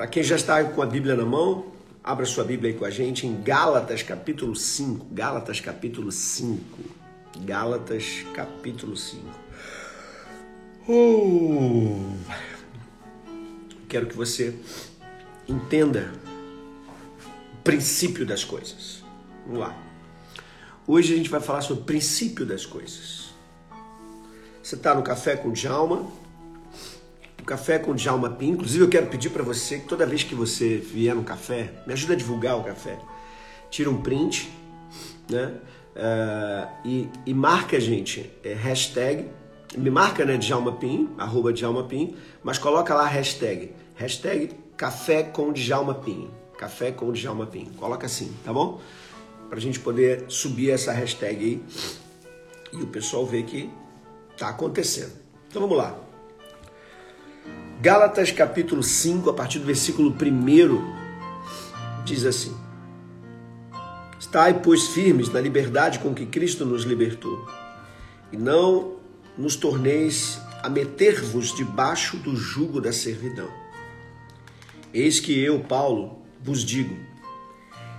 Para quem já está com a Bíblia na mão, abra sua Bíblia aí com a gente em Gálatas capítulo 5. Gálatas capítulo 5. Gálatas capítulo 5. Uh, quero que você entenda o princípio das coisas. Vamos lá. Hoje a gente vai falar sobre o princípio das coisas. Você está no Café com Djalma, o Café com Djalma Pim. Inclusive, eu quero pedir para você que toda vez que você vier no café, me ajuda a divulgar o café. Tira um print, né? Uh, e, e, marca a gente, é, hashtag, me marca, né, Djalma Pim, arroba Djalma Pim, mas coloca lá hashtag, hashtag Café com Djalma Pim, Café com Djalma Pim, coloca assim, tá bom? Pra gente poder subir essa hashtag aí e o pessoal ver que tá acontecendo. Então vamos lá. Gálatas capítulo 5, a partir do versículo 1, diz assim: Estai, pois, firmes na liberdade com que Cristo nos libertou, e não nos torneis a meter-vos debaixo do jugo da servidão. Eis que eu, Paulo, vos digo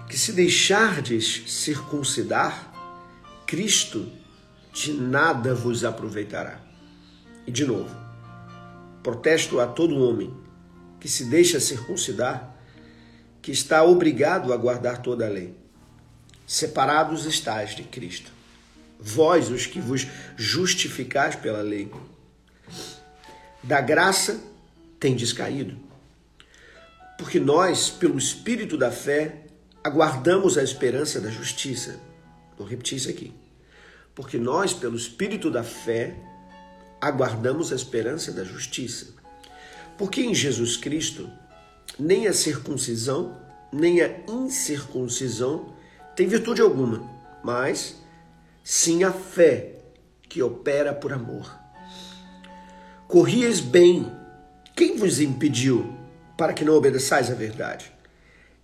que se deixardes circuncidar, Cristo de nada vos aproveitará. E de novo, Protesto a todo homem que se deixa circuncidar, que está obrigado a guardar toda a lei. Separados estáis de Cristo, vós os que vos justificais pela lei. Da graça tendes caído, porque nós, pelo Espírito da fé, aguardamos a esperança da justiça. Vou repetir isso aqui. Porque nós, pelo Espírito da fé, aguardamos a esperança da justiça. Porque em Jesus Cristo, nem a circuncisão, nem a incircuncisão tem virtude alguma, mas sim a fé que opera por amor. Corrias bem, quem vos impediu para que não obedeçais à verdade?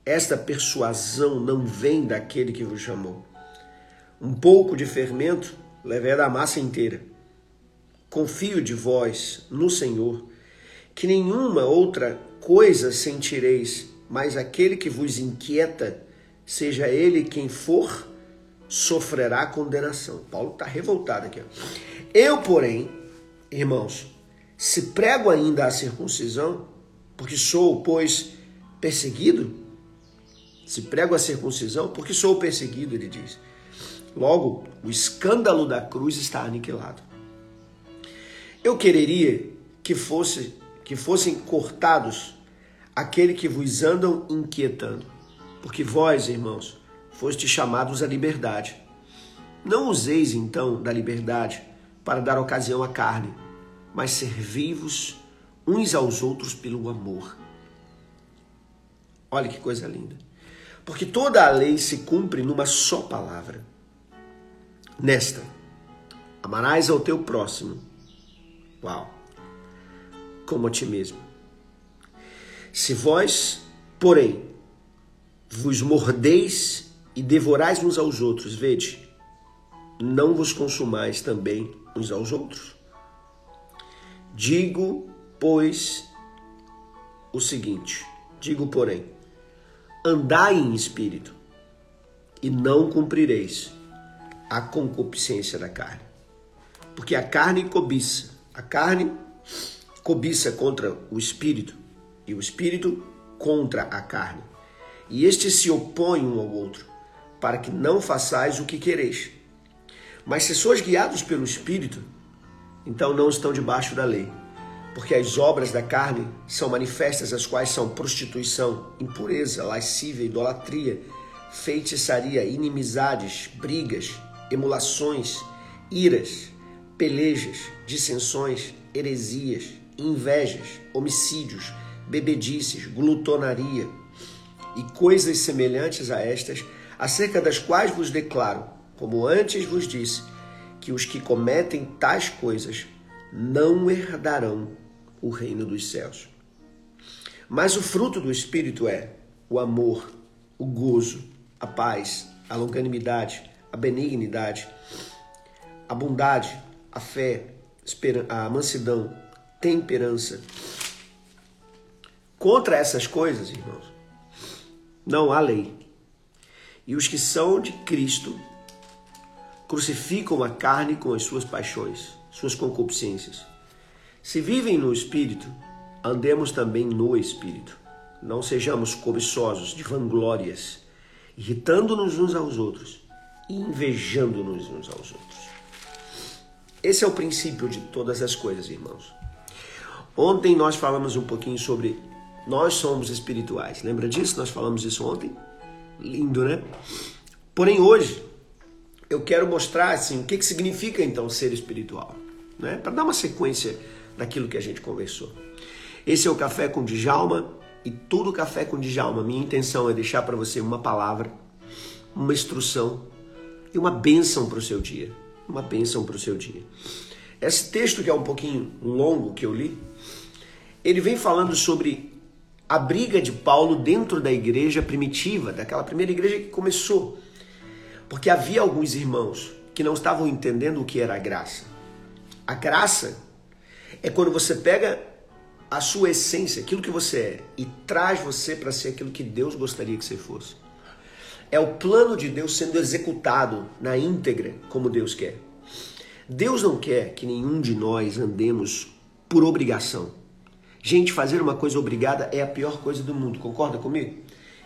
Esta persuasão não vem daquele que vos chamou. Um pouco de fermento leva da massa inteira. Confio de vós no Senhor, que nenhuma outra coisa sentireis, mas aquele que vos inquieta, seja ele quem for, sofrerá condenação. Paulo está revoltado aqui. Eu, porém, irmãos, se prego ainda a circuncisão, porque sou, pois, perseguido, se prego a circuncisão, porque sou perseguido, ele diz. Logo, o escândalo da cruz está aniquilado. Eu quereria que fosse que fossem cortados aquele que vos andam inquietando, porque vós, irmãos, foste chamados à liberdade. Não useis então da liberdade para dar ocasião à carne, mas servi-vos uns aos outros pelo amor. Olha que coisa linda. Porque toda a lei se cumpre numa só palavra. Nesta, amarás ao teu próximo Uau! Como a ti mesmo. Se vós, porém, vos mordeis e devorais uns aos outros, vede, não vos consumais também uns aos outros? Digo, pois, o seguinte: digo, porém, andai em espírito, e não cumprireis a concupiscência da carne. Porque a carne cobiça, a carne cobiça contra o espírito e o espírito contra a carne. E estes se opõem um ao outro, para que não façais o que quereis. Mas se sois guiados pelo espírito, então não estão debaixo da lei. Porque as obras da carne são manifestas, as quais são prostituição, impureza, lascívia, idolatria, feitiçaria, inimizades, brigas, emulações, iras, pelejas, dissensões, heresias, invejas, homicídios, bebedices, glutonaria e coisas semelhantes a estas, acerca das quais vos declaro, como antes vos disse, que os que cometem tais coisas não herdarão o reino dos céus. Mas o fruto do Espírito é o amor, o gozo, a paz, a longanimidade, a benignidade, a bondade, a fé, a mansidão, temperança. Contra essas coisas, irmãos, não há lei. E os que são de Cristo crucificam a carne com as suas paixões, suas concupiscências. Se vivem no Espírito, andemos também no Espírito. Não sejamos cobiçosos de vanglórias, irritando-nos uns aos outros e invejando-nos uns aos outros. Esse é o princípio de todas as coisas, irmãos. Ontem nós falamos um pouquinho sobre nós somos espirituais. Lembra disso? Nós falamos isso ontem. Lindo, né? Porém, hoje, eu quero mostrar assim, o que, que significa então ser espiritual, né? Para dar uma sequência daquilo que a gente conversou. Esse é o Café com Djalma e todo Café com Djalma. Minha intenção é deixar para você uma palavra, uma instrução e uma bênção para o seu dia. Uma bênção para o seu dia. Esse texto que é um pouquinho longo que eu li, ele vem falando sobre a briga de Paulo dentro da igreja primitiva, daquela primeira igreja que começou. Porque havia alguns irmãos que não estavam entendendo o que era a graça. A graça é quando você pega a sua essência, aquilo que você é, e traz você para ser aquilo que Deus gostaria que você fosse. É o plano de Deus sendo executado na íntegra como Deus quer. Deus não quer que nenhum de nós andemos por obrigação. Gente, fazer uma coisa obrigada é a pior coisa do mundo. Concorda comigo?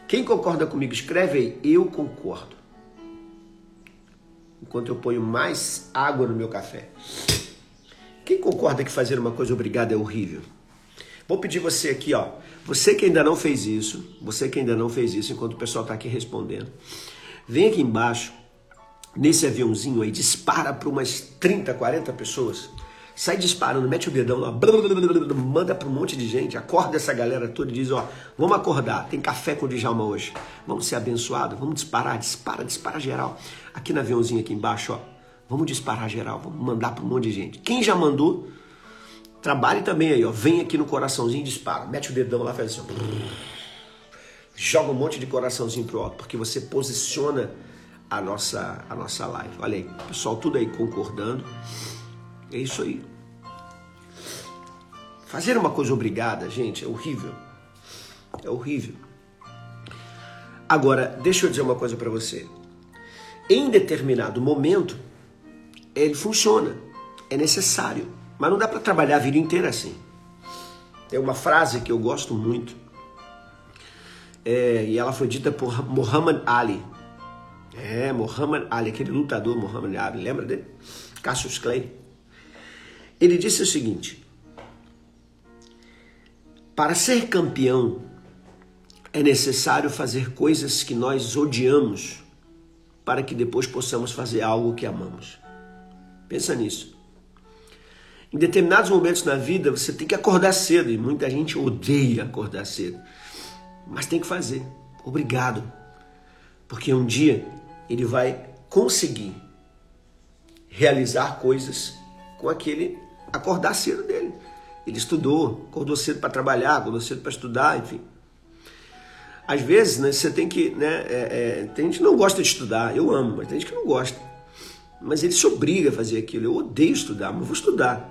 Quem concorda comigo, escreve aí. Eu concordo. Enquanto eu ponho mais água no meu café. Quem concorda que fazer uma coisa obrigada é horrível? Vou pedir você aqui, ó. Você que ainda não fez isso, você que ainda não fez isso, enquanto o pessoal está aqui respondendo, vem aqui embaixo, nesse aviãozinho aí, dispara para umas 30, 40 pessoas sai disparando, mete o dedão lá, manda para um monte de gente, acorda essa galera toda e diz, ó, vamos acordar, tem café com o Djalma hoje, vamos ser abençoados, vamos disparar, dispara, dispara geral. Aqui no aviãozinho aqui embaixo, ó, vamos disparar geral, vamos mandar para um monte de gente. Quem já mandou, trabalhe também aí, ó, vem aqui no coraçãozinho e dispara, mete o dedão lá, faz assim, joga um monte de coraçãozinho pro alto, porque você posiciona a nossa, a nossa live. Olha aí, pessoal, tudo aí concordando. É isso aí. Fazer uma coisa obrigada, gente, é horrível. É horrível. Agora, deixa eu dizer uma coisa para você. Em determinado momento, ele funciona, é necessário, mas não dá para trabalhar a vida inteira assim. Tem uma frase que eu gosto muito, é, e ela foi dita por Muhammad Ali. É, Muhammad Ali, aquele lutador Muhammad Ali, lembra dele? Cassius Clay. Ele disse o seguinte: para ser campeão, é necessário fazer coisas que nós odiamos para que depois possamos fazer algo que amamos. Pensa nisso. Em determinados momentos na vida, você tem que acordar cedo e muita gente odeia acordar cedo, mas tem que fazer. Obrigado. Porque um dia ele vai conseguir realizar coisas com aquele acordar cedo dele. Ele estudou, acordou cedo para trabalhar, acordou cedo para estudar, enfim. Às vezes, né, você tem que. Né, é, é, tem gente que não gosta de estudar, eu amo, mas tem gente que não gosta. Mas ele se obriga a fazer aquilo. Eu odeio estudar, mas vou estudar.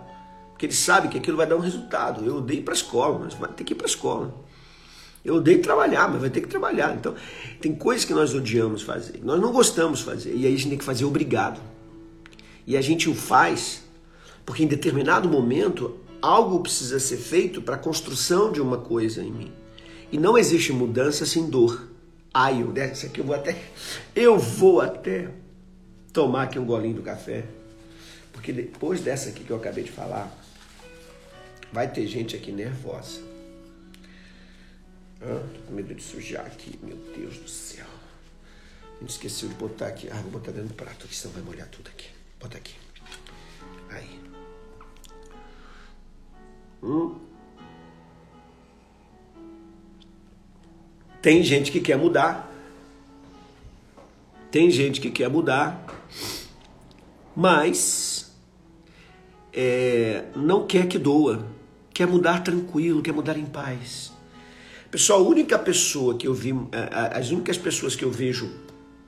Porque ele sabe que aquilo vai dar um resultado. Eu odeio ir para a escola, mas vai ter que ir para a escola. Eu odeio trabalhar, mas vai ter que trabalhar. Então, tem coisas que nós odiamos fazer, nós não gostamos fazer. E aí a gente tem que fazer obrigado. E a gente o faz porque em determinado momento algo precisa ser feito para a construção de uma coisa em mim. E não existe mudança sem dor. Ai, eu dessa aqui eu vou até eu vou até tomar aqui um golinho do café. Porque depois dessa aqui que eu acabei de falar, vai ter gente aqui nervosa. Tô com medo de sujar aqui, meu Deus do céu. A gente esqueceu de botar aqui. Ah, vou botar dentro do prato aqui, senão vai molhar tudo aqui. Bota aqui. Aí. Hum? Tem gente que quer mudar. Tem gente que quer mudar, mas é, não quer que doa. Quer mudar tranquilo, quer mudar em paz. Pessoal, a única pessoa que eu vi, as únicas pessoas que eu vejo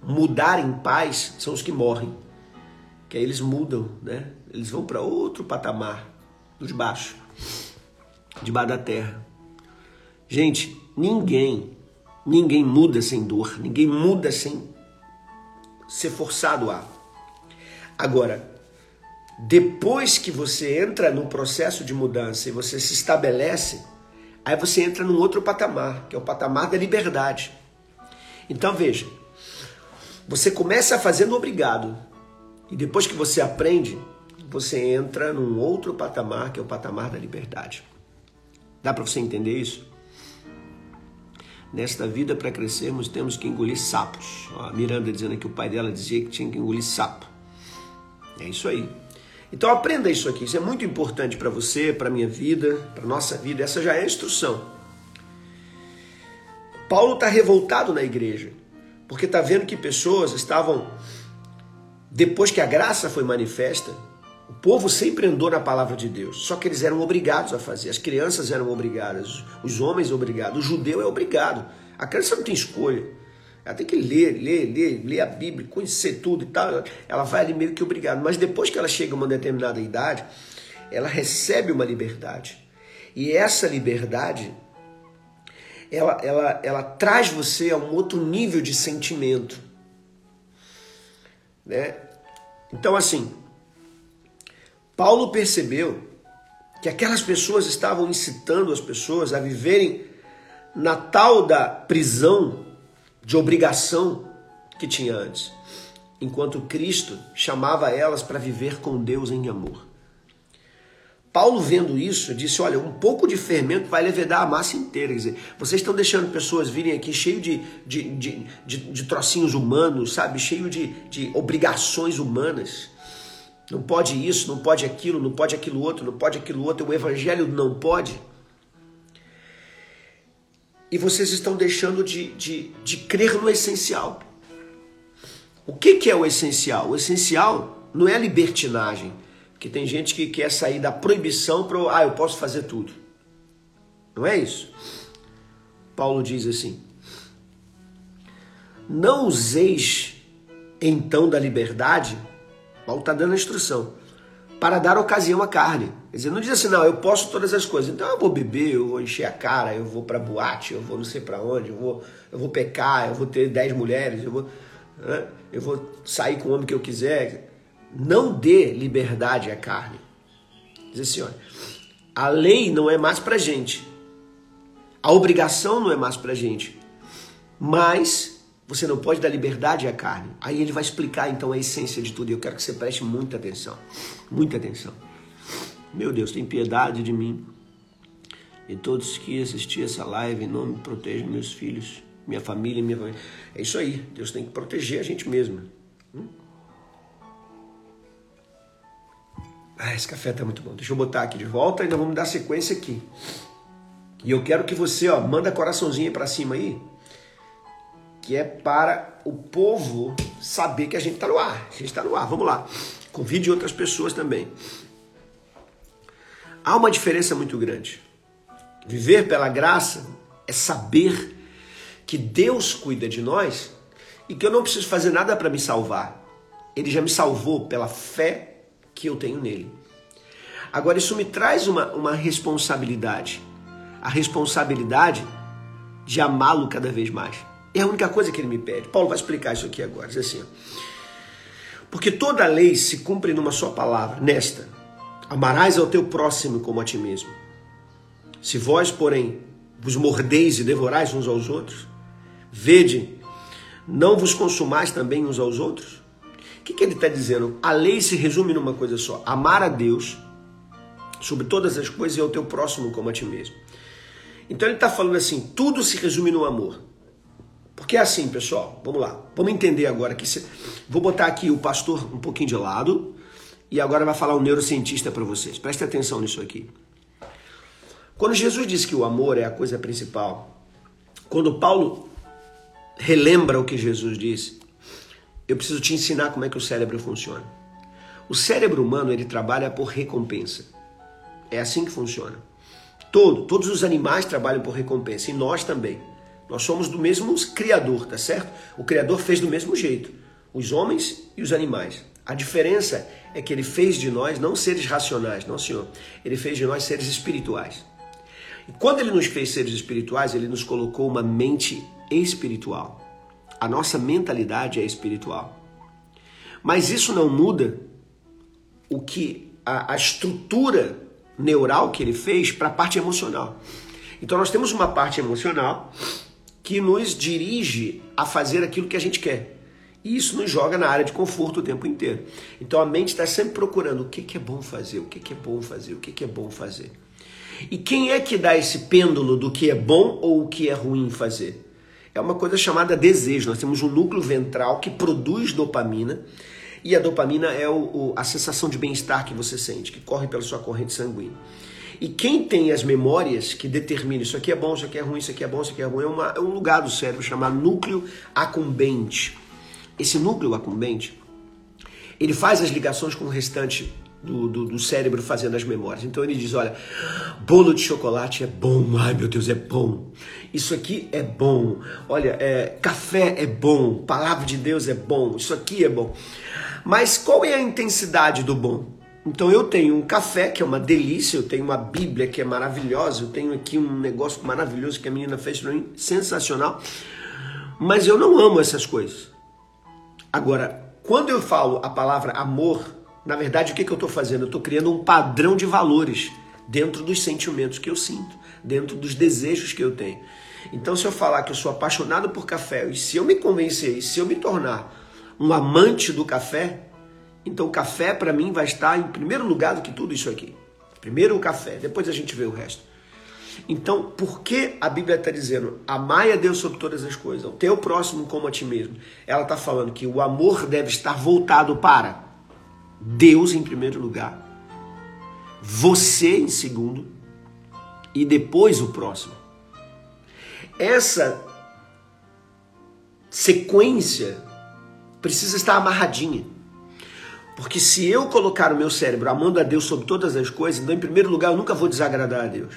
mudar em paz são os que morrem. Que aí eles mudam, né? Eles vão para outro patamar, dos baixos, debaixo da terra. Gente, ninguém Ninguém muda sem dor, ninguém muda sem ser forçado a. Agora, depois que você entra no processo de mudança e você se estabelece, aí você entra num outro patamar, que é o patamar da liberdade. Então veja, você começa fazendo obrigado, e depois que você aprende, você entra num outro patamar, que é o patamar da liberdade. Dá para você entender isso? Nesta vida, para crescermos, temos que engolir sapos. a Miranda dizendo que o pai dela dizia que tinha que engolir sapo. É isso aí. Então aprenda isso aqui. Isso é muito importante para você, para minha vida, para nossa vida. Essa já é a instrução. Paulo está revoltado na igreja porque está vendo que pessoas estavam depois que a graça foi manifesta, o povo sempre andou na palavra de Deus, só que eles eram obrigados a fazer. As crianças eram obrigadas, os homens obrigados, o judeu é obrigado. A criança não tem escolha. Ela tem que ler, ler, ler, ler a Bíblia, conhecer tudo e tal. Ela vai ali meio que obrigada. Mas depois que ela chega a uma determinada idade, ela recebe uma liberdade. E essa liberdade, ela, ela, ela traz você a um outro nível de sentimento. Né? Então, assim, Paulo percebeu que aquelas pessoas estavam incitando as pessoas a viverem na tal da prisão de obrigação que tinha antes, enquanto Cristo chamava elas para viver com Deus em amor. Paulo, vendo isso, disse: Olha, um pouco de fermento vai levedar a massa inteira. Quer dizer, vocês estão deixando pessoas virem aqui cheio de, de, de, de, de trocinhos humanos, sabe? Cheio de, de obrigações humanas. Não pode isso, não pode aquilo, não pode aquilo outro, não pode aquilo outro. O evangelho não pode. E vocês estão deixando de, de, de crer no essencial. O que, que é o essencial? O essencial não é a libertinagem. Porque tem gente que quer sair da proibição para, ah, eu posso fazer tudo. Não é isso. Paulo diz assim: Não useis então da liberdade Paulo está dando a instrução. Para dar ocasião à carne. Quer dizer, não diz assim, não, eu posso todas as coisas. Então eu vou beber, eu vou encher a cara, eu vou para boate, eu vou não sei para onde, eu vou, eu vou pecar, eu vou ter dez mulheres, eu vou, né? eu vou sair com o homem que eu quiser. Não dê liberdade à carne. Diz assim, olha, a lei não é mais para gente. A obrigação não é mais para gente. Mas você não pode dar liberdade à carne. Aí ele vai explicar então a essência de tudo. E eu quero que você preste muita atenção. Muita atenção. Meu Deus, tem piedade de mim. E todos que assistir essa live, não me protejam meus filhos, minha família, minha família. É isso aí. Deus tem que proteger a gente mesmo. Hum? Ah, esse café tá muito bom. Deixa eu botar aqui de volta e nós vamos dar sequência aqui. E eu quero que você, ó, manda coraçãozinho para cima aí que é para o povo saber que a gente está no ar. A gente está no ar. Vamos lá. Convide outras pessoas também. Há uma diferença muito grande. Viver pela graça é saber que Deus cuida de nós e que eu não preciso fazer nada para me salvar. Ele já me salvou pela fé que eu tenho nele. Agora, isso me traz uma, uma responsabilidade. A responsabilidade de amá-lo cada vez mais. É a única coisa que ele me pede. Paulo vai explicar isso aqui agora. Diz assim: ó, Porque toda lei se cumpre numa só palavra, nesta: Amarás ao teu próximo como a ti mesmo. Se vós, porém, vos mordeis e devorais uns aos outros, vede, não vos consumais também uns aos outros? O que, que ele está dizendo? A lei se resume numa coisa só: amar a Deus sobre todas as coisas e ao teu próximo como a ti mesmo. Então ele está falando assim: tudo se resume no amor. Porque é assim, pessoal, vamos lá. Vamos entender agora que se... vou botar aqui o pastor um pouquinho de lado e agora vai falar o neurocientista para vocês. Preste atenção nisso aqui. Quando Jesus disse que o amor é a coisa principal, quando Paulo relembra o que Jesus disse, eu preciso te ensinar como é que o cérebro funciona. O cérebro humano ele trabalha por recompensa. É assim que funciona. Todo, todos os animais trabalham por recompensa e nós também. Nós somos do mesmo criador, tá certo? O criador fez do mesmo jeito, os homens e os animais. A diferença é que ele fez de nós não seres racionais, não, senhor. Ele fez de nós seres espirituais. E quando ele nos fez seres espirituais, ele nos colocou uma mente espiritual. A nossa mentalidade é espiritual. Mas isso não muda o que a, a estrutura neural que ele fez para a parte emocional. Então nós temos uma parte emocional que nos dirige a fazer aquilo que a gente quer. E isso nos joga na área de conforto o tempo inteiro. Então a mente está sempre procurando o que, que é bom fazer, o que, que é bom fazer, o que, que é bom fazer. E quem é que dá esse pêndulo do que é bom ou o que é ruim fazer? É uma coisa chamada desejo. Nós temos um núcleo ventral que produz dopamina e a dopamina é o, o, a sensação de bem-estar que você sente, que corre pela sua corrente sanguínea. E quem tem as memórias que determinam isso aqui é bom, isso aqui é ruim, isso aqui é bom, isso aqui é ruim, é, uma, é um lugar do cérebro chamado núcleo acumbente. Esse núcleo acumbente, ele faz as ligações com o restante do, do, do, cérebro fazendo as memórias. Então ele diz: olha, bolo de chocolate é bom, ai meu Deus, é bom. Isso aqui é bom. Olha, é, café é bom, palavra de Deus é bom, isso aqui é bom. Mas qual é a intensidade do bom? Então eu tenho um café que é uma delícia, eu tenho uma Bíblia que é maravilhosa, eu tenho aqui um negócio maravilhoso que a menina fez para mim, sensacional. Mas eu não amo essas coisas. Agora, quando eu falo a palavra amor, na verdade o que, que eu estou fazendo? Eu estou criando um padrão de valores dentro dos sentimentos que eu sinto, dentro dos desejos que eu tenho. Então, se eu falar que eu sou apaixonado por café, e se eu me convencer, e se eu me tornar um amante do café, então o café para mim vai estar em primeiro lugar do que tudo isso aqui. Primeiro o café, depois a gente vê o resto. Então, por que a Bíblia está dizendo amai a Deus sobre todas as coisas, o teu próximo como a ti mesmo? Ela está falando que o amor deve estar voltado para Deus em primeiro lugar, você em segundo e depois o próximo. Essa sequência precisa estar amarradinha. Porque se eu colocar o meu cérebro amando a Deus sobre todas as coisas, então, em primeiro lugar, eu nunca vou desagradar a Deus.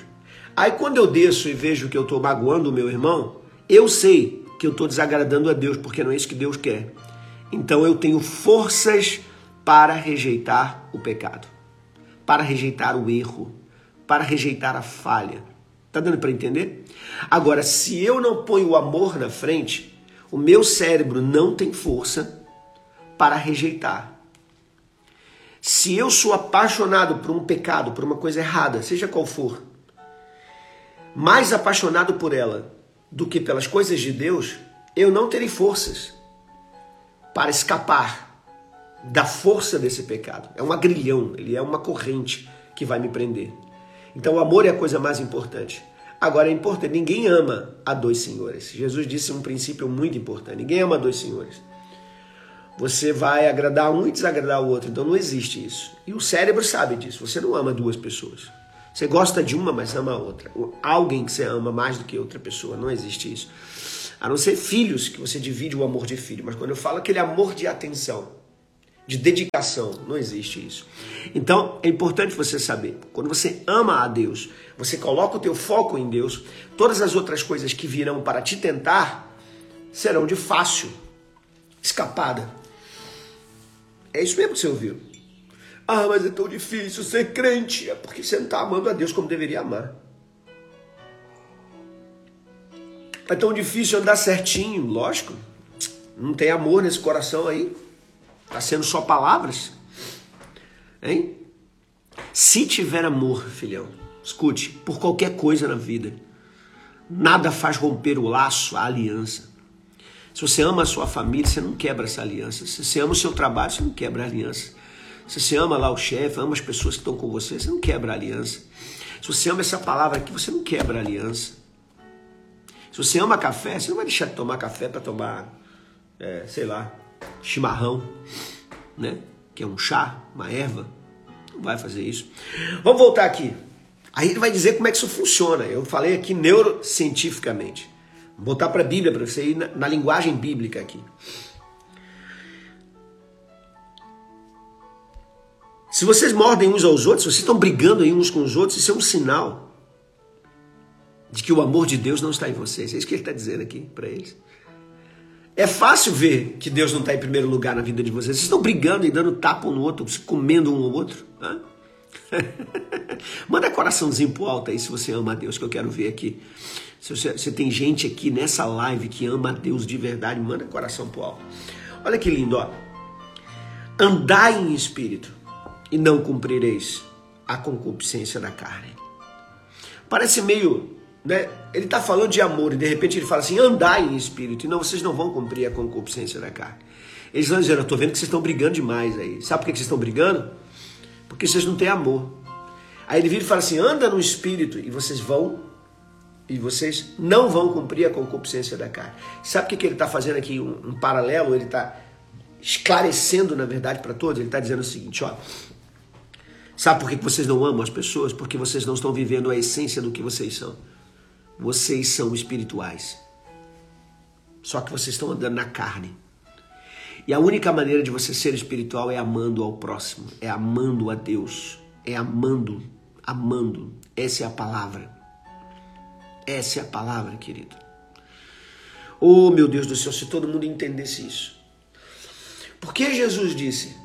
Aí, quando eu desço e vejo que eu estou magoando o meu irmão, eu sei que eu estou desagradando a Deus, porque não é isso que Deus quer. Então, eu tenho forças para rejeitar o pecado, para rejeitar o erro, para rejeitar a falha. Tá dando para entender? Agora, se eu não ponho o amor na frente, o meu cérebro não tem força para rejeitar. Se eu sou apaixonado por um pecado, por uma coisa errada, seja qual for, mais apaixonado por ela do que pelas coisas de Deus, eu não terei forças para escapar da força desse pecado. É um agrilhão, ele é uma corrente que vai me prender. Então o amor é a coisa mais importante. Agora é importante, ninguém ama a dois senhores. Jesus disse um princípio muito importante: ninguém ama a dois senhores você vai agradar um e desagradar o outro. Então não existe isso. E o cérebro sabe disso. Você não ama duas pessoas. Você gosta de uma, mas ama a outra. Alguém que você ama mais do que outra pessoa. Não existe isso. A não ser filhos, que você divide o amor de filho. Mas quando eu falo aquele amor de atenção, de dedicação, não existe isso. Então é importante você saber. Quando você ama a Deus, você coloca o teu foco em Deus, todas as outras coisas que virão para te tentar serão de fácil escapada. É isso mesmo que você ouviu. Ah, mas é tão difícil ser crente. É porque você não está amando a Deus como deveria amar. É tão difícil andar certinho, lógico. Não tem amor nesse coração aí. Está sendo só palavras. Hein? Se tiver amor, filhão, escute, por qualquer coisa na vida, nada faz romper o laço, a aliança. Se você ama a sua família, você não quebra essa aliança. Se você ama o seu trabalho, você não quebra a aliança. Se você ama lá o chefe, ama as pessoas que estão com você, você não quebra a aliança. Se você ama essa palavra aqui, você não quebra a aliança. Se você ama café, você não vai deixar de tomar café para tomar, é, sei lá, chimarrão, né? Que é um chá, uma erva. Não vai fazer isso. Vamos voltar aqui. Aí ele vai dizer como é que isso funciona. Eu falei aqui neurocientificamente. Vou botar para a Bíblia, para você ir na, na linguagem bíblica aqui. Se vocês mordem uns aos outros, vocês estão brigando aí uns com os outros, isso é um sinal de que o amor de Deus não está em vocês. É isso que ele está dizendo aqui para eles. É fácil ver que Deus não está em primeiro lugar na vida de vocês. Vocês estão brigando e dando tapa um no outro, se comendo um ao outro. Manda coraçãozinho pro alto aí se você ama a Deus, que eu quero ver aqui. Se você, você tem gente aqui nessa live que ama a Deus de verdade, manda coração pro alto. Olha que lindo, ó. Andai em espírito e não cumprireis a concupiscência da carne. Parece meio né? Ele está falando de amor e de repente ele fala assim: andai em espírito, e não, vocês não vão cumprir a concupiscência da carne. Eles vão dizer: Eu estou vendo que vocês estão brigando demais aí. Sabe por que vocês estão brigando? Porque vocês não têm amor. Aí ele vira e fala assim: anda no espírito e vocês vão, e vocês não vão cumprir a concupiscência da carne. Sabe o que, que ele está fazendo aqui? Um, um paralelo, ele está esclarecendo, na verdade, para todos. Ele está dizendo o seguinte: ó. Sabe por que vocês não amam as pessoas? Porque vocês não estão vivendo a essência do que vocês são. Vocês são espirituais. Só que vocês estão andando na carne. E a única maneira de você ser espiritual é amando ao próximo, é amando a Deus, é amando, amando. Essa é a palavra. Essa é a palavra, querido. Oh, meu Deus do céu, se todo mundo entendesse isso. Por que Jesus disse: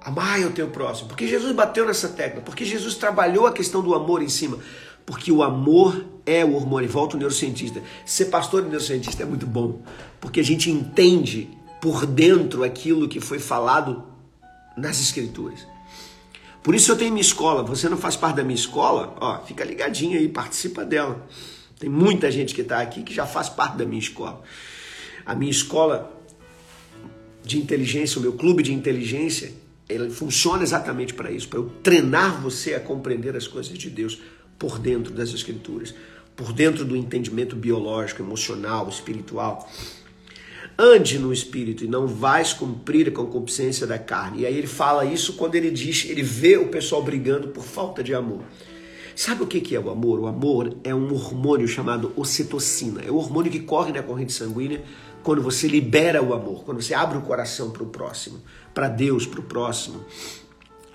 Amai o teu próximo? Porque Jesus bateu nessa tecla, porque Jesus trabalhou a questão do amor em cima. Porque o amor é o hormônio. Volta o neurocientista. Ser pastor e neurocientista é muito bom. Porque a gente entende por dentro aquilo que foi falado nas escrituras. Por isso eu tenho minha escola. Você não faz parte da minha escola? Ó, fica ligadinho aí, participa dela. Tem muita gente que está aqui que já faz parte da minha escola. A minha escola de inteligência, o meu clube de inteligência, ele funciona exatamente para isso, para eu treinar você a compreender as coisas de Deus por dentro das Escrituras, por dentro do entendimento biológico, emocional, espiritual. Ande no espírito e não vais cumprir a concupiscência da carne. E aí ele fala isso quando ele diz, ele vê o pessoal brigando por falta de amor. Sabe o que é o amor? O amor é um hormônio chamado ocitocina. É o hormônio que corre na corrente sanguínea quando você libera o amor, quando você abre o coração para o próximo, para Deus, para o próximo.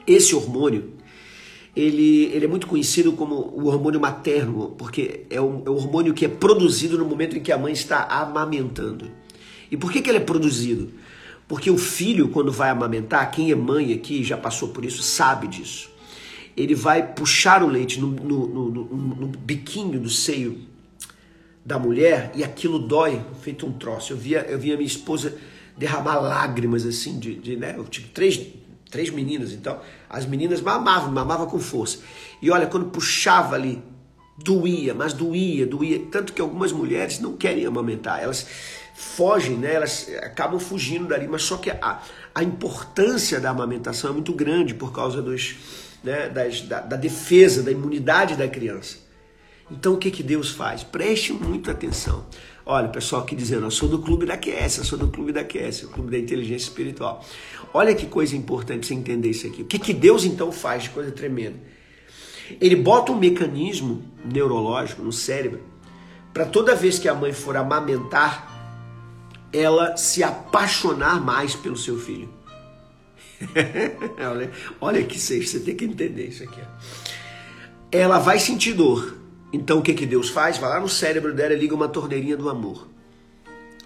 Esse hormônio ele, ele é muito conhecido como o hormônio materno, porque é o, é o hormônio que é produzido no momento em que a mãe está amamentando. E por que, que ele é produzido? Porque o filho, quando vai amamentar, quem é mãe aqui já passou por isso, sabe disso. Ele vai puxar o leite no, no, no, no biquinho do seio da mulher e aquilo dói, feito um troço. Eu via, eu via minha esposa derramar lágrimas assim, de, de né? Eu tive três, três meninas, então as meninas mamavam, mamavam com força. E olha, quando puxava ali, doía, mas doía, doía. Tanto que algumas mulheres não querem amamentar, elas fogem, né? elas acabam fugindo dali, mas só que a, a importância da amamentação é muito grande por causa dos, né, das, da, da defesa, da imunidade da criança. Então o que, que Deus faz? Preste muita atenção. Olha, o pessoal aqui dizendo, eu sou do clube da QS, eu sou do clube da QS, o clube da inteligência espiritual. Olha que coisa importante você entender isso aqui. O que, que Deus então faz de coisa tremenda? Ele bota um mecanismo neurológico no cérebro para toda vez que a mãe for amamentar, ela se apaixonar mais pelo seu filho. olha, olha que seja, você tem que entender isso aqui. Ela vai sentir dor, então o que, que Deus faz? Vai lá no cérebro dela e liga uma torneirinha do amor.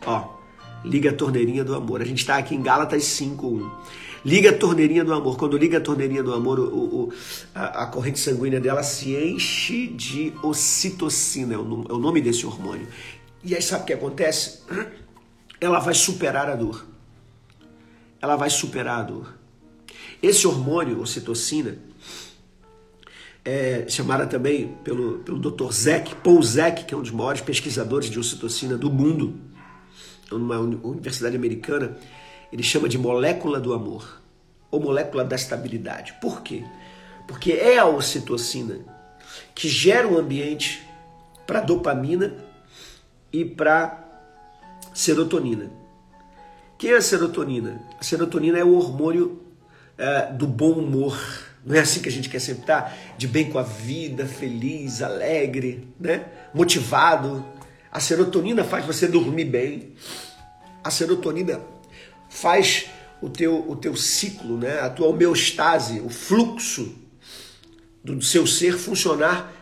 Ó, liga a torneirinha do amor. A gente está aqui em Gálatas 5.1. Liga a torneirinha do amor. Quando liga a torneirinha do amor, o, o, a, a, corrente sanguínea dela se enche de ocitocina, é o, é o nome desse hormônio. E aí sabe o que acontece? Ela vai superar a dor. Ela vai superar a dor. Esse hormônio, ocitocina, é, chamada também pelo, pelo Dr. Zeck, Paul que é um dos maiores pesquisadores de ocitocina do mundo, numa universidade americana, ele chama de molécula do amor, ou molécula da estabilidade. Por quê? Porque é a ocitocina que gera um ambiente para dopamina e para serotonina. Quem é a serotonina? A serotonina é o hormônio é, do bom humor, Não é assim que a gente quer sempre estar? De bem com a vida, feliz, alegre, né? motivado. A serotonina faz você dormir bem. A serotonina faz o teu, o teu ciclo, né? a tua homeostase, o fluxo do seu ser funcionar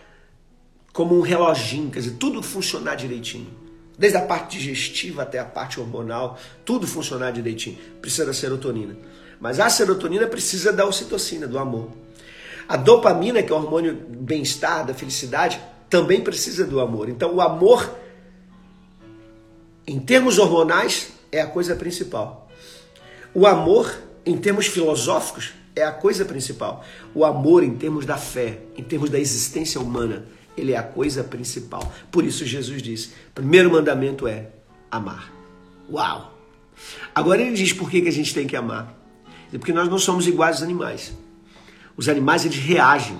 como um reloginho, quer dizer, tudo funcionar direitinho. Desde a parte digestiva até a parte hormonal, tudo funcionar direitinho. Precisa da serotonina. Mas a serotonina precisa da ocitocina, do amor. A dopamina, que é o hormônio do bem-estar, da felicidade, também precisa do amor. Então, o amor, em termos hormonais, é a coisa principal. O amor, em termos filosóficos, é a coisa principal. O amor, em termos da fé, em termos da existência humana, ele é a coisa principal. Por isso, Jesus disse: primeiro mandamento é amar. Uau! Agora ele diz por que, que a gente tem que amar. É porque nós não somos iguais aos animais. Os animais eles reagem.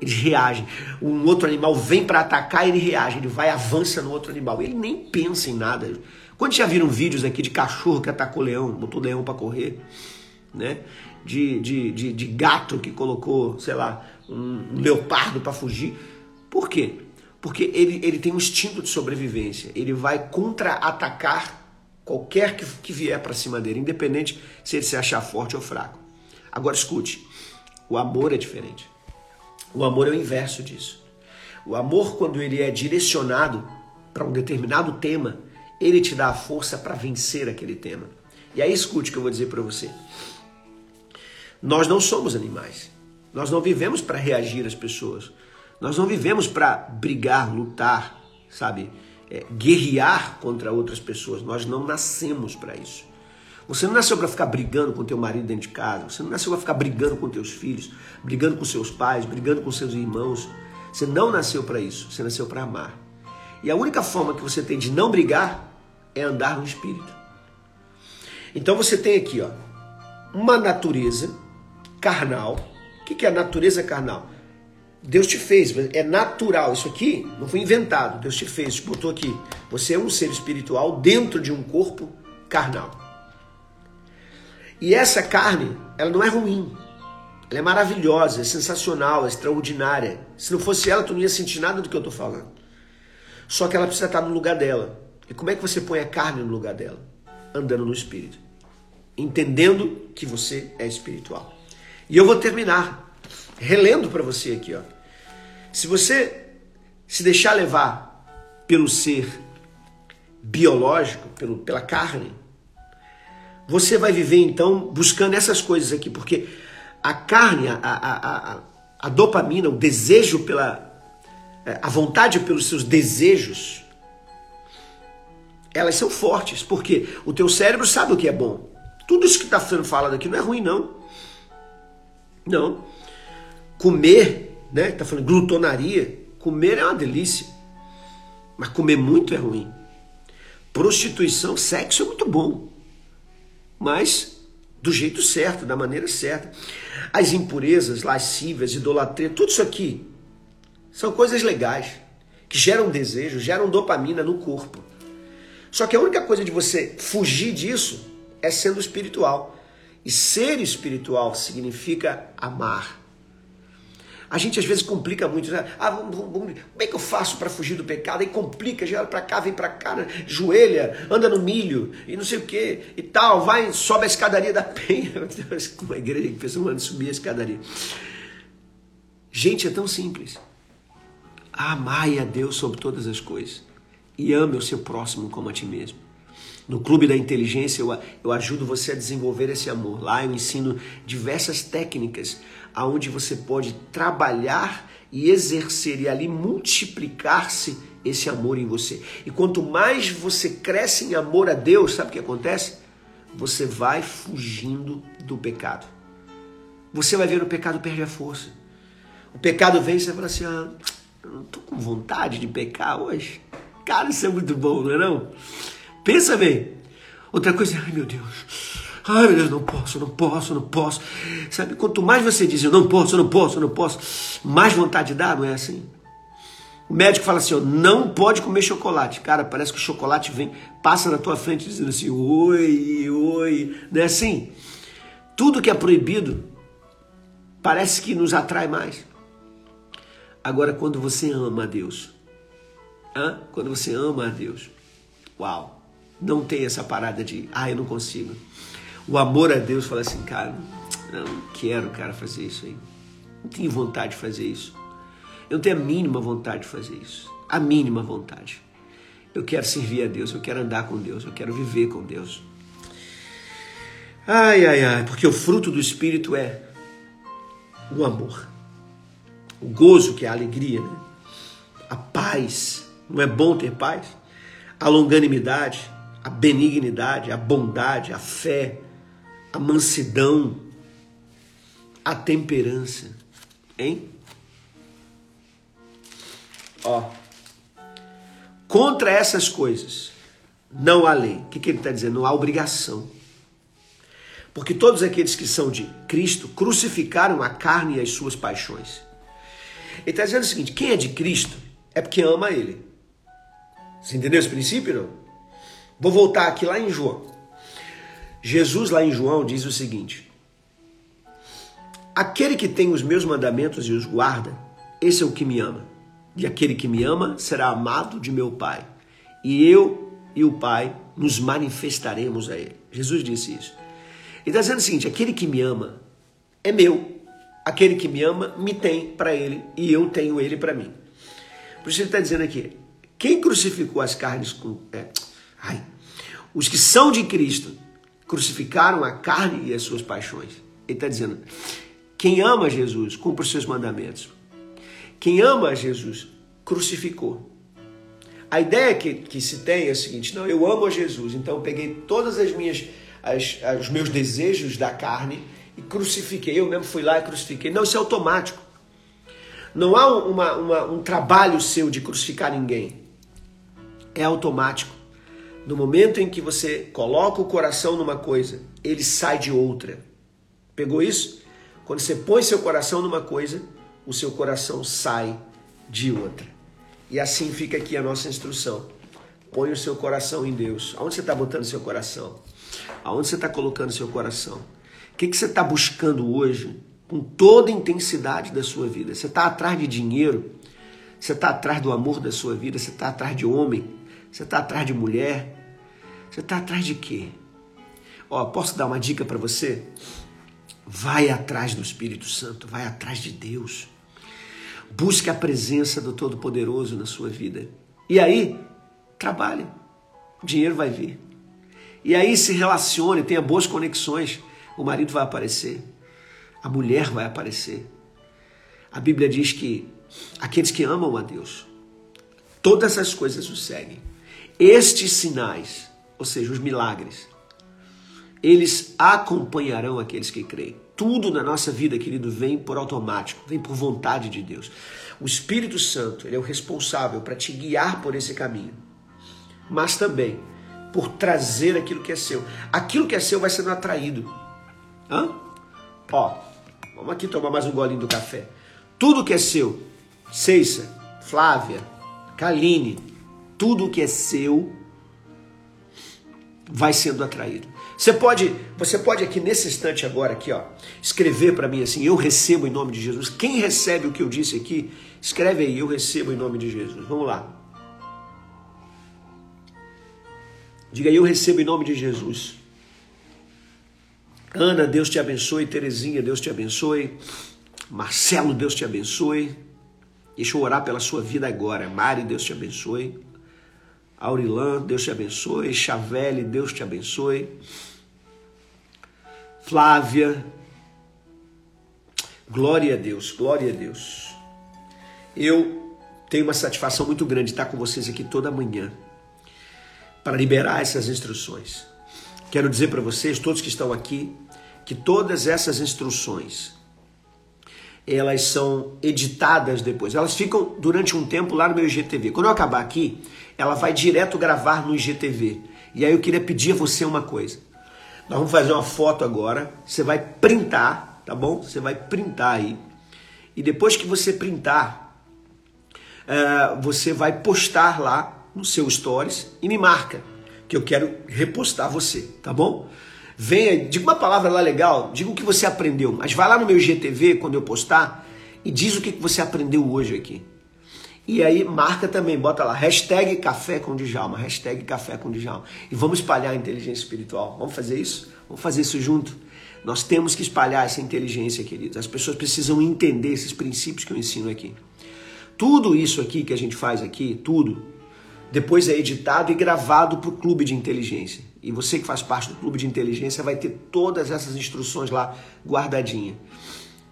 Eles reagem. Um outro animal vem para atacar, ele reage, ele vai avança no outro animal. Ele nem pensa em nada. Quando já viram vídeos aqui de cachorro que atacou leão, botou leão para correr, né? De, de, de, de, gato que colocou, sei lá, um leopardo para fugir. Por quê? Porque ele, ele tem um instinto de sobrevivência. Ele vai contra-atacar qualquer que, que vier para cima dele, independente se ele se achar forte ou fraco. Agora escute, o amor é diferente. O amor é o inverso disso. O amor, quando ele é direcionado para um determinado tema, ele te dá a força para vencer aquele tema. E aí escute o que eu vou dizer para você. Nós não somos animais. Nós não vivemos para reagir às pessoas. Nós não vivemos para brigar, lutar, sabe? É, guerrear contra outras pessoas. Nós não nascemos para isso. Você não nasceu para ficar brigando com teu marido dentro de casa. Você não nasceu para ficar brigando com teus filhos, brigando com seus pais, brigando com seus irmãos. Você não nasceu para isso. Você nasceu para amar. E a única forma que você tem de não brigar é andar no espírito. Então você tem aqui, ó, uma natureza carnal. O que é a natureza carnal? Deus te fez, é natural. Isso aqui não foi inventado. Deus te fez, te botou aqui. Você é um ser espiritual dentro de um corpo carnal. E essa carne, ela não é ruim. Ela é maravilhosa, é sensacional, é extraordinária. Se não fosse ela, tu não ia sentir nada do que eu estou falando. Só que ela precisa estar no lugar dela. E como é que você põe a carne no lugar dela? Andando no espírito. Entendendo que você é espiritual. E eu vou terminar relendo para você aqui, ó. Se você se deixar levar pelo ser biológico, pelo, pela carne, você vai viver então buscando essas coisas aqui, porque a carne, a, a, a, a dopamina, o desejo pela. É, a vontade pelos seus desejos, elas são fortes, porque o teu cérebro sabe o que é bom. Tudo isso que está sendo falado aqui não é ruim, não. Não. Comer né? Tá falando glutonaria. Comer é uma delícia. Mas comer muito é ruim. Prostituição, sexo é muito bom. Mas do jeito certo, da maneira certa. As impurezas, lascivas, idolatria, tudo isso aqui são coisas legais que geram desejo, geram dopamina no corpo. Só que a única coisa de você fugir disso é sendo espiritual. E ser espiritual significa amar. A gente às vezes complica muito. Né? Ah, vamos, como é que eu faço para fugir do pecado? Aí complica, gera para cá, vem para cá, né? joelha, anda no milho e não sei o que e tal, vai, sobe a escadaria da penha. Uma igreja que pessoa manda subir a escadaria. Gente, é tão simples. Amai a Deus sobre todas as coisas e ame o seu próximo como a ti mesmo. No Clube da Inteligência eu, eu ajudo você a desenvolver esse amor. Lá eu ensino diversas técnicas aonde você pode trabalhar e exercer e ali multiplicar-se esse amor em você. E quanto mais você cresce em amor a Deus, sabe o que acontece? Você vai fugindo do pecado. Você vai ver o pecado perde a força. O pecado vem e você fala assim: ah, eu não tô com vontade de pecar hoje. Cara, isso é muito bom, não é não? Pensa bem. Outra coisa, ai meu Deus, ai meu Deus, não posso, não posso, não posso. Sabe, quanto mais você diz eu não posso, eu não posso, eu não posso, mais vontade dá, não é assim? O médico fala assim, ó, não pode comer chocolate. Cara, parece que o chocolate vem, passa na tua frente dizendo assim, oi, oi, não é assim? Tudo que é proibido parece que nos atrai mais. Agora, quando você ama a Deus, hã? quando você ama a Deus, uau, não tem essa parada de, ah, eu não consigo. O amor a Deus fala assim, cara, não quero, cara, fazer isso aí. Não tenho vontade de fazer isso. Eu não tenho a mínima vontade de fazer isso. A mínima vontade. Eu quero servir a Deus, eu quero andar com Deus, eu quero viver com Deus. Ai, ai, ai, porque o fruto do Espírito é o amor, o gozo, que é a alegria, né? a paz. Não é bom ter paz? A longanimidade, a benignidade, a bondade, a fé, a mansidão, a temperança. Hein? Ó. Contra essas coisas não há lei. O que, que ele está dizendo? Não há obrigação. Porque todos aqueles que são de Cristo crucificaram a carne e as suas paixões. Ele está dizendo o seguinte: quem é de Cristo é porque ama Ele. Você entendeu esse princípio? Não? Vou voltar aqui lá em João. Jesus, lá em João, diz o seguinte: Aquele que tem os meus mandamentos e os guarda, esse é o que me ama. E aquele que me ama será amado de meu Pai. E eu e o Pai nos manifestaremos a ele. Jesus disse isso. Ele está dizendo o seguinte: aquele que me ama é meu. Aquele que me ama me tem para ele e eu tenho ele para mim. Por isso ele está dizendo aqui: quem crucificou as carnes com. É, ai, os que são de Cristo crucificaram a carne e as suas paixões. Ele está dizendo: quem ama Jesus cumpre os seus mandamentos. Quem ama Jesus crucificou. A ideia que, que se tem é a seguinte: não, eu amo a Jesus, então eu peguei todas as minhas as, os meus desejos da carne e crucifiquei. Eu mesmo fui lá e crucifiquei. Não, isso é automático. Não há uma, uma, um trabalho seu de crucificar ninguém. É automático. No momento em que você coloca o coração numa coisa, ele sai de outra. Pegou isso? Quando você põe seu coração numa coisa, o seu coração sai de outra. E assim fica aqui a nossa instrução. Põe o seu coração em Deus. Aonde você está botando seu coração? Aonde você está colocando seu coração? O que, que você está buscando hoje com toda a intensidade da sua vida? Você está atrás de dinheiro? Você está atrás do amor da sua vida? Você está atrás de homem? Você está atrás de mulher? Você está atrás de quê? Ó, posso dar uma dica para você? Vai atrás do Espírito Santo, vai atrás de Deus. Busque a presença do Todo-Poderoso na sua vida. E aí, trabalhe. Dinheiro vai vir. E aí se relacione, tenha boas conexões. O marido vai aparecer, a mulher vai aparecer. A Bíblia diz que aqueles que amam a Deus, todas essas coisas o seguem. Estes sinais, ou seja, os milagres, eles acompanharão aqueles que creem. Tudo na nossa vida, querido, vem por automático, vem por vontade de Deus. O Espírito Santo, ele é o responsável para te guiar por esse caminho. Mas também por trazer aquilo que é seu. Aquilo que é seu vai sendo atraído. Hã? Ó, vamos aqui tomar mais um golinho do café. Tudo que é seu, Ceissa, Flávia, Kaline, tudo que é seu vai sendo atraído. Você pode, você pode aqui nesse instante agora aqui, ó, escrever para mim assim: eu recebo em nome de Jesus. Quem recebe o que eu disse aqui, escreve aí: eu recebo em nome de Jesus. Vamos lá. Diga eu recebo em nome de Jesus. Ana, Deus te abençoe. Terezinha, Deus te abençoe. Marcelo, Deus te abençoe. Deixa eu orar pela sua vida agora. Mari, Deus te abençoe. Aurilã, Deus te abençoe. Chavelle, Deus te abençoe. Flávia, glória a Deus, glória a Deus. Eu tenho uma satisfação muito grande de estar com vocês aqui toda manhã para liberar essas instruções. Quero dizer para vocês, todos que estão aqui, que todas essas instruções elas são editadas depois. Elas ficam durante um tempo lá no meu IGTV. Quando eu acabar aqui, ela vai direto gravar no IGTV. E aí eu queria pedir a você uma coisa. Nós vamos fazer uma foto agora. Você vai printar, tá bom? Você vai printar aí. E depois que você printar, uh, você vai postar lá no seu stories e me marca, que eu quero repostar você, tá bom? Venha, diga uma palavra lá legal, diga o que você aprendeu, mas vai lá no meu GTV quando eu postar e diz o que você aprendeu hoje aqui. E aí marca também, bota lá, hashtag café com Djalma, hashtag café com Djalma. E vamos espalhar a inteligência espiritual. Vamos fazer isso? Vamos fazer isso junto? Nós temos que espalhar essa inteligência, queridos. As pessoas precisam entender esses princípios que eu ensino aqui. Tudo isso aqui que a gente faz aqui, tudo, depois é editado e gravado para o clube de inteligência. E você que faz parte do clube de inteligência vai ter todas essas instruções lá guardadinha.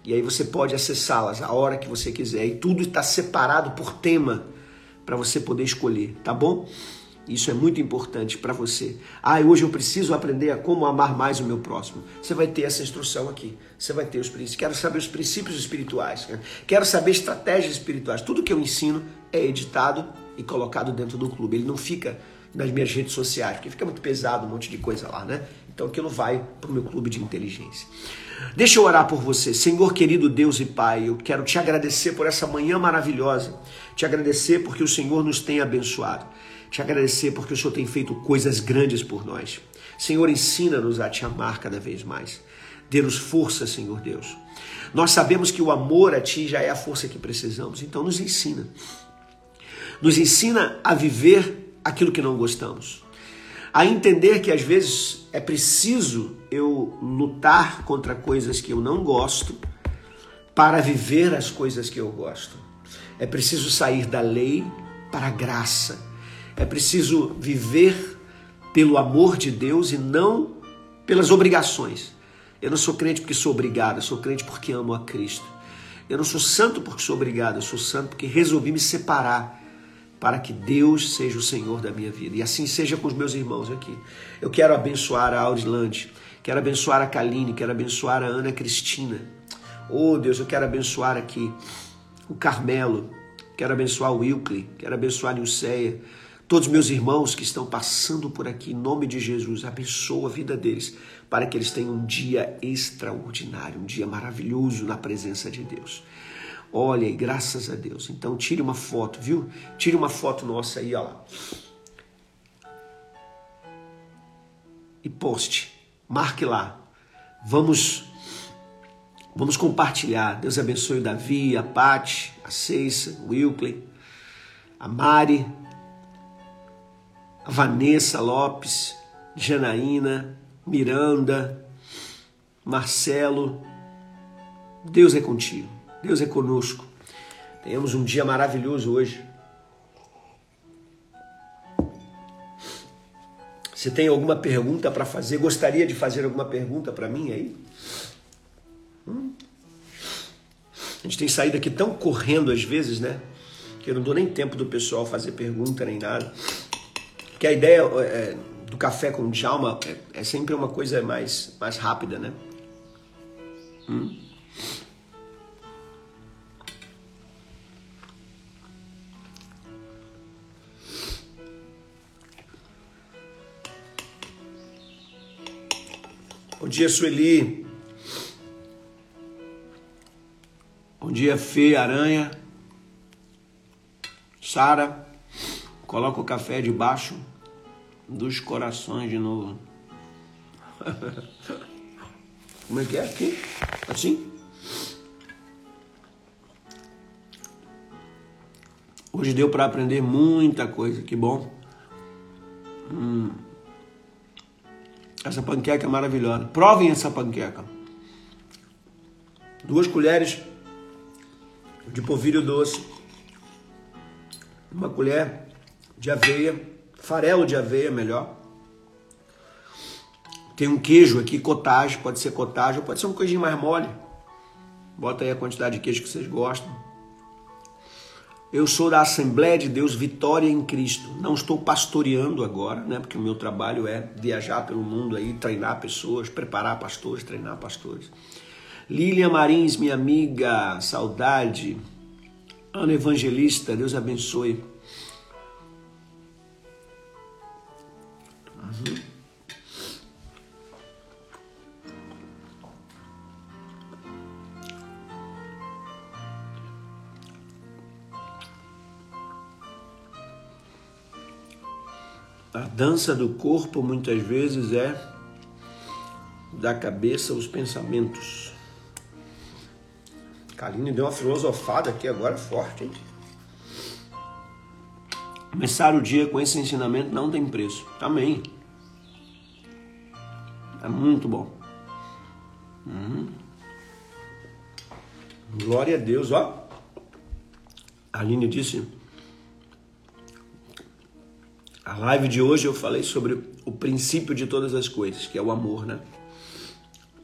E aí você pode acessá-las a hora que você quiser. E tudo está separado por tema para você poder escolher, tá bom? Isso é muito importante para você. Ah, hoje eu preciso aprender a como amar mais o meu próximo. Você vai ter essa instrução aqui. Você vai ter os princípios. Quero saber os princípios espirituais. Né? Quero saber estratégias espirituais. Tudo que eu ensino é editado e colocado dentro do clube. Ele não fica nas minhas redes sociais, porque fica muito pesado um monte de coisa lá, né? Então aquilo vai para o meu clube de inteligência. Deixa eu orar por você. Senhor querido Deus e Pai, eu quero te agradecer por essa manhã maravilhosa. Te agradecer porque o Senhor nos tem abençoado. Te agradecer porque o Senhor tem feito coisas grandes por nós. Senhor, ensina-nos a te amar cada vez mais. Dê-nos força, Senhor Deus. Nós sabemos que o amor a Ti já é a força que precisamos, então nos ensina. Nos ensina a viver aquilo que não gostamos a entender que às vezes é preciso eu lutar contra coisas que eu não gosto para viver as coisas que eu gosto. É preciso sair da lei para a graça. É preciso viver pelo amor de Deus e não pelas obrigações. Eu não sou crente porque sou obrigado, eu sou crente porque amo a Cristo. Eu não sou santo porque sou obrigado, eu sou santo porque resolvi me separar para que Deus seja o Senhor da minha vida. E assim seja com os meus irmãos aqui. Eu quero abençoar a Audilante, quero abençoar a Kaline, quero abençoar a Ana Cristina. Oh Deus, eu quero abençoar aqui o Carmelo, quero abençoar o Wilkley, quero abençoar a Nilceia, todos meus irmãos que estão passando por aqui, em nome de Jesus, abençoa a vida deles, para que eles tenham um dia extraordinário, um dia maravilhoso na presença de Deus. Olha aí, graças a Deus. Então tire uma foto, viu? Tire uma foto nossa aí, lá. E poste. Marque lá. Vamos vamos compartilhar. Deus abençoe o Davi, a Pati, a Ceissa, o Wilkley, a Mari, a Vanessa Lopes, Janaína, Miranda, Marcelo. Deus é contigo. Deus é conosco. Tenhamos um dia maravilhoso hoje. Se tem alguma pergunta para fazer, gostaria de fazer alguma pergunta para mim aí? Hum? A gente tem saído aqui tão correndo às vezes, né? Que eu não dou nem tempo do pessoal fazer pergunta nem nada. Que a ideia é, do café com Djalma é, é sempre uma coisa mais, mais rápida, né? Hum? Bom dia, Sueli. Bom dia, Fê Aranha. Sara, coloca o café debaixo dos corações de novo. Como é que é aqui? Assim? Hoje deu para aprender muita coisa, que bom. Hum. Essa panqueca é maravilhosa. Provem essa panqueca. Duas colheres de polvilho doce. Uma colher de aveia, farelo de aveia melhor. Tem um queijo aqui, cottage, pode ser cottage ou pode ser um queijinho mais mole. Bota aí a quantidade de queijo que vocês gostam. Eu sou da Assembleia de Deus Vitória em Cristo. Não estou pastoreando agora, né? Porque o meu trabalho é viajar pelo mundo aí, treinar pessoas, preparar pastores, treinar pastores. Lilian Marins, minha amiga, saudade. Ana Evangelista, Deus abençoe. Uhum. A dança do corpo muitas vezes é da cabeça os pensamentos. Kaline deu uma filosofada aqui agora forte, hein? Começar o dia com esse ensinamento não tem preço. Amém. É muito bom. Uhum. Glória a Deus, ó. A Aline disse. A live de hoje eu falei sobre o princípio de todas as coisas, que é o amor, né?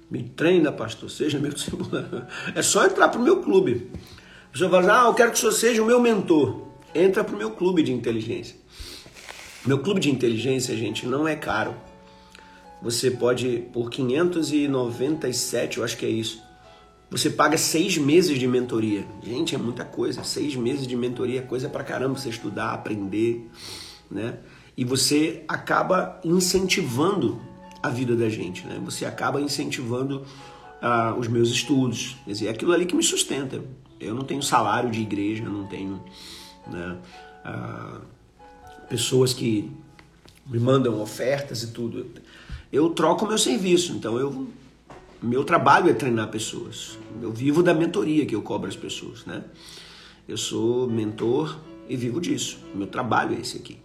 Me treina, pastor, seja meu discípulo. É só entrar para o meu clube. A pessoa fala, ah, eu quero que o senhor seja o meu mentor. Entra para o meu clube de inteligência. Meu clube de inteligência, gente, não é caro. Você pode, por 597, eu acho que é isso, você paga seis meses de mentoria. Gente, é muita coisa. Seis meses de mentoria é coisa para caramba você estudar, aprender, né? E você acaba incentivando a vida da gente, né? Você acaba incentivando uh, os meus estudos, quer dizer, é aquilo ali que me sustenta. Eu não tenho salário de igreja, não tenho né, uh, pessoas que me mandam ofertas e tudo. Eu troco meu serviço, então eu meu trabalho é treinar pessoas. Eu vivo da mentoria que eu cobro as pessoas, né? Eu sou mentor e vivo disso. Meu trabalho é esse aqui.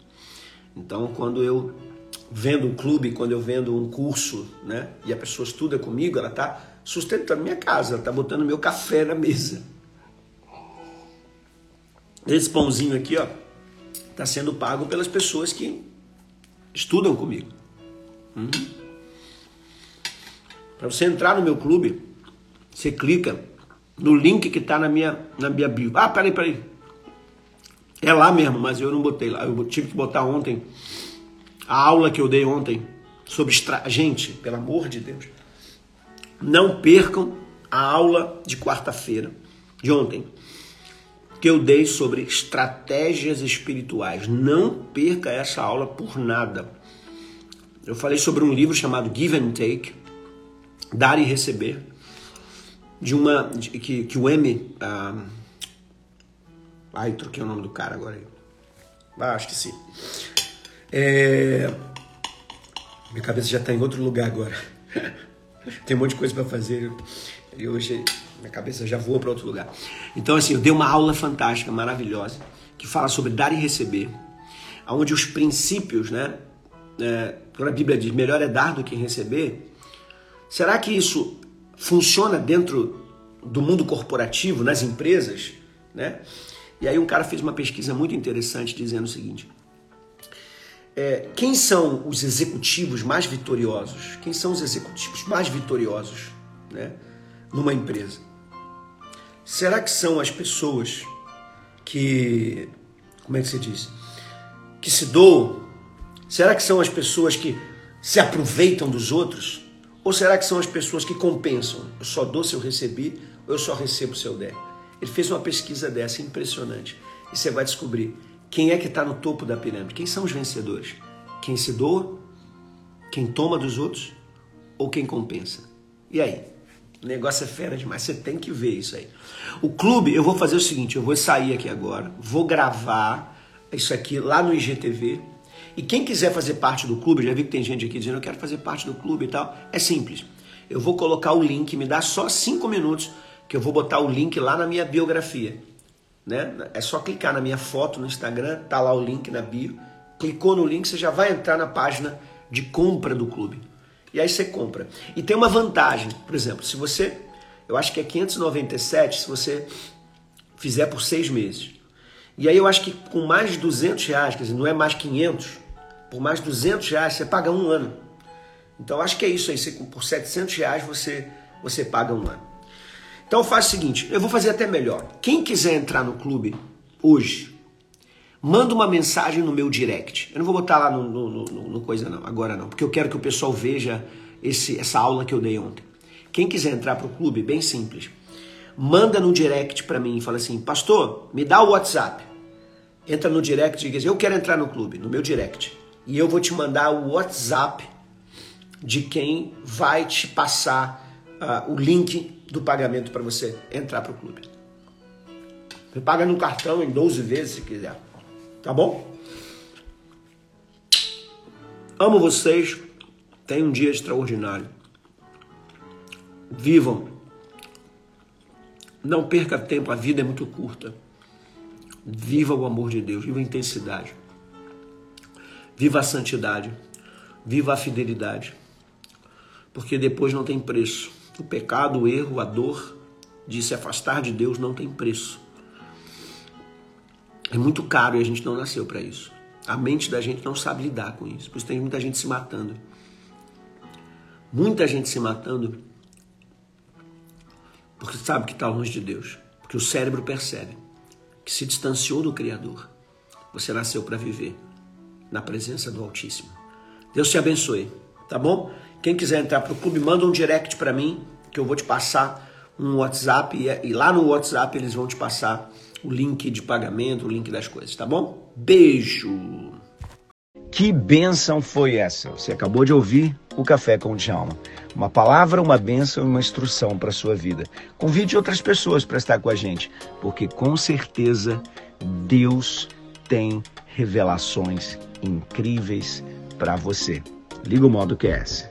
Então, quando eu vendo um clube, quando eu vendo um curso, né, e a pessoa estuda comigo, ela está sustentando minha casa, ela está botando meu café na mesa. Esse pãozinho aqui, ó, está sendo pago pelas pessoas que estudam comigo. Hum. Para você entrar no meu clube, você clica no link que está na minha, na minha bio. Ah, peraí, peraí. É lá mesmo, mas eu não botei lá. Eu tive que botar ontem a aula que eu dei ontem sobre gente, pelo amor de Deus, não percam a aula de quarta-feira de ontem que eu dei sobre estratégias espirituais. Não perca essa aula por nada. Eu falei sobre um livro chamado Give and Take, Dar e Receber, de uma de, que, que o M, ah, ai troquei o nome do cara agora. Ah, acho que sim. É... Minha cabeça já está em outro lugar agora. Tem um monte de coisa para fazer e hoje minha cabeça já voou para outro lugar. Então, assim, eu dei uma aula fantástica, maravilhosa, que fala sobre dar e receber, onde os princípios, né? É, quando a Bíblia diz melhor é dar do que receber, será que isso funciona dentro do mundo corporativo, nas empresas, né? E aí um cara fez uma pesquisa muito interessante dizendo o seguinte: é, quem são os executivos mais vitoriosos? Quem são os executivos mais vitoriosos né, numa empresa? Será que são as pessoas que, como é que se diz? Que se doam? Será que são as pessoas que se aproveitam dos outros? Ou será que são as pessoas que compensam? Eu só dou se eu recebi ou eu só recebo se eu der? Ele fez uma pesquisa dessa impressionante. E você vai descobrir quem é que está no topo da pirâmide? Quem são os vencedores? Quem se doa? Quem toma dos outros? Ou quem compensa? E aí? O negócio é fera demais, você tem que ver isso aí. O clube, eu vou fazer o seguinte: eu vou sair aqui agora, vou gravar isso aqui lá no IGTV. E quem quiser fazer parte do clube, já vi que tem gente aqui dizendo eu quero fazer parte do clube e tal. É simples. Eu vou colocar o link, me dá só cinco minutos que eu vou botar o link lá na minha biografia. Né? É só clicar na minha foto no Instagram, tá lá o link na bio. Clicou no link, você já vai entrar na página de compra do clube. E aí você compra. E tem uma vantagem, por exemplo, se você, eu acho que é 597 se você fizer por seis meses. E aí eu acho que com mais de 200 reais, quer dizer, não é mais 500, por mais de 200 reais você paga um ano. Então acho que é isso aí, você, por 700 reais você, você paga um ano. Então faz o seguinte, eu vou fazer até melhor. Quem quiser entrar no clube hoje, manda uma mensagem no meu direct. Eu não vou botar lá no, no, no, no coisa não, agora não, porque eu quero que o pessoal veja esse, essa aula que eu dei ontem. Quem quiser entrar para o clube, bem simples. Manda no direct para mim e fala assim, pastor, me dá o WhatsApp. Entra no direct e diz, eu quero entrar no clube, no meu direct. E eu vou te mandar o WhatsApp de quem vai te passar o link do pagamento para você entrar para o clube. Você paga no cartão em 12 vezes se quiser. Tá bom? Amo vocês. Tenha um dia extraordinário. Vivam. Não perca tempo, a vida é muito curta. Viva o amor de Deus, viva a intensidade. Viva a santidade. Viva a fidelidade. Porque depois não tem preço. O pecado, o erro, a dor de se afastar de Deus não tem preço. É muito caro e a gente não nasceu para isso. A mente da gente não sabe lidar com isso. Por isso tem muita gente se matando. Muita gente se matando porque sabe que está longe de Deus. Porque o cérebro percebe que se distanciou do Criador. Você nasceu para viver na presença do Altíssimo. Deus te abençoe, tá bom? Quem quiser entrar para o clube, manda um direct para mim, que eu vou te passar um WhatsApp e lá no WhatsApp eles vão te passar o link de pagamento, o link das coisas, tá bom? Beijo! Que bênção foi essa? Você acabou de ouvir o Café com o Djalma. Uma palavra, uma bênção e uma instrução para a sua vida. Convide outras pessoas para estar com a gente, porque com certeza Deus tem revelações incríveis para você. Liga o modo QS.